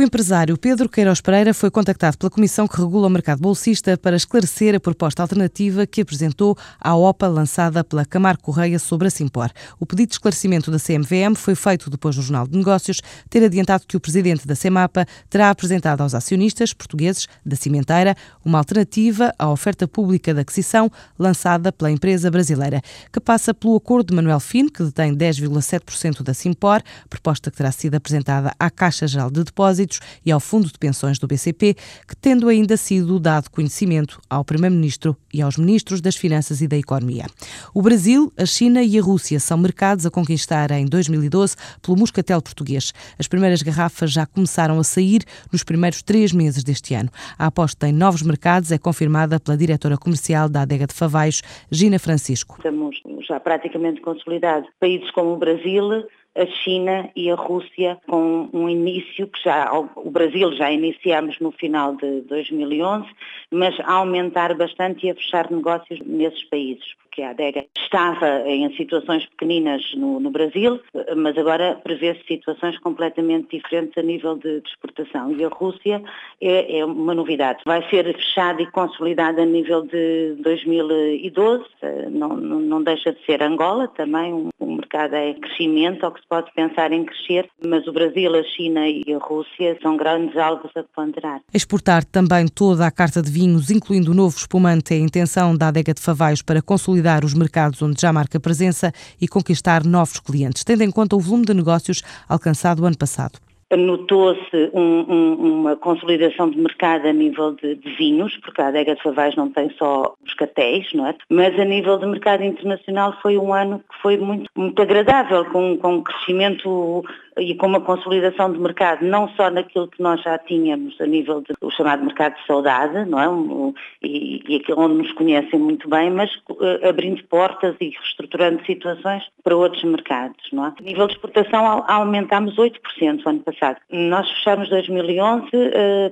O empresário Pedro Queiroz Pereira foi contactado pela Comissão que regula o mercado bolsista para esclarecer a proposta alternativa que apresentou à OPA lançada pela Camargo Correia sobre a Simpor. O pedido de esclarecimento da CMVM foi feito depois no Jornal de Negócios ter adiantado que o presidente da CEMAPA terá apresentado aos acionistas portugueses da cimenteira uma alternativa à oferta pública de aquisição lançada pela empresa brasileira, que passa pelo acordo de Manuel Fino, que detém 10,7% da Simpor, proposta que terá sido apresentada à Caixa Geral de Depósitos e ao Fundo de Pensões do BCP, que tendo ainda sido dado conhecimento ao Primeiro-Ministro e aos Ministros das Finanças e da Economia. O Brasil, a China e a Rússia são mercados a conquistar em 2012 pelo moscatel português. As primeiras garrafas já começaram a sair nos primeiros três meses deste ano. A aposta em novos mercados é confirmada pela diretora comercial da Adega de Favaios, Gina Francisco. Estamos já praticamente consolidados. Países como o Brasil, a China e a Rússia com um início que já, o Brasil já iniciamos no final de 2011, mas a aumentar bastante e a fechar negócios nesses países que a adega estava em situações pequeninas no, no Brasil, mas agora prevê-se situações completamente diferentes a nível de, de exportação. E a Rússia é, é, uma novidade. Vai ser fechada e consolidada a nível de 2012, não, não, deixa de ser Angola também, um mercado é crescimento, ou que se pode pensar em crescer, mas o Brasil, a China e a Rússia são grandes alvos a ponderar. Exportar também toda a carta de vinhos, incluindo o novo espumante, é a intenção da adega de Favaios para consolidar os mercados onde já marca presença e conquistar novos clientes, tendo em conta o volume de negócios alcançado ano passado notou-se um, um, uma consolidação de mercado a nível de, de, vinhos, porque a adega de Favais não tem só os catéis, não é? Mas a nível de mercado internacional foi um ano que foi muito, muito agradável, com, com um crescimento e com uma consolidação de mercado, não só naquilo que nós já tínhamos a nível do chamado mercado de saudade, não é? E, e aquilo onde nos conhecem muito bem, mas uh, abrindo portas e reestruturando situações para outros mercados, não é? A nível de exportação aumentámos 8% no ano passado. Nós fechamos 2011 uh,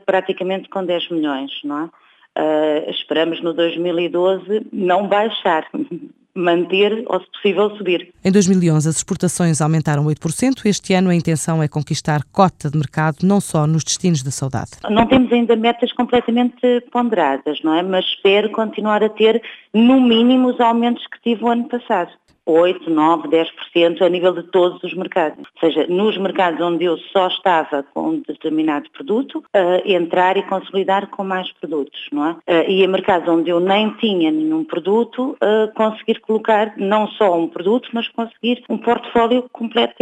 praticamente com 10 milhões, não é? Uh, esperamos no 2012 não baixar, manter ou, se possível, subir. Em 2011, as exportações aumentaram 8%. Este ano, a intenção é conquistar cota de mercado não só nos destinos da saudade. Não temos ainda metas completamente ponderadas, não é? Mas espero continuar a ter, no mínimo, os aumentos que tive o ano passado. 8, 9, 10% a nível de todos os mercados. Ou seja, nos mercados onde eu só estava com um determinado produto, uh, entrar e consolidar com mais produtos, não é? Uh, e em mercados onde eu nem tinha nenhum produto, uh, conseguir colocar não só um produto, mas conseguir um portfólio completo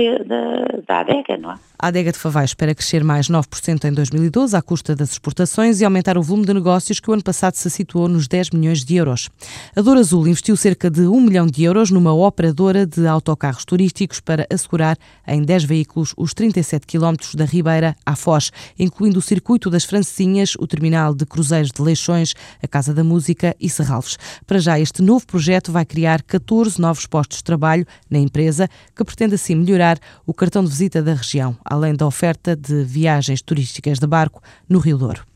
da, adega, não é? A adega de Favais espera crescer mais 9% em 2012 à custa das exportações e aumentar o volume de negócios que o ano passado se situou nos 10 milhões de euros. A Dor Azul investiu cerca de 1 milhão de euros numa operadora de autocarros turísticos para assegurar em 10 veículos os 37 quilómetros da Ribeira à Foz, incluindo o circuito das Francesinhas, o terminal de cruzeiros de Leixões, a Casa da Música e Serralves. Para já, este novo projeto vai criar 14 novos postos de trabalho na empresa, que pretende assim melhorar o cartão de visita da região além da oferta de viagens turísticas de barco no Rio Douro.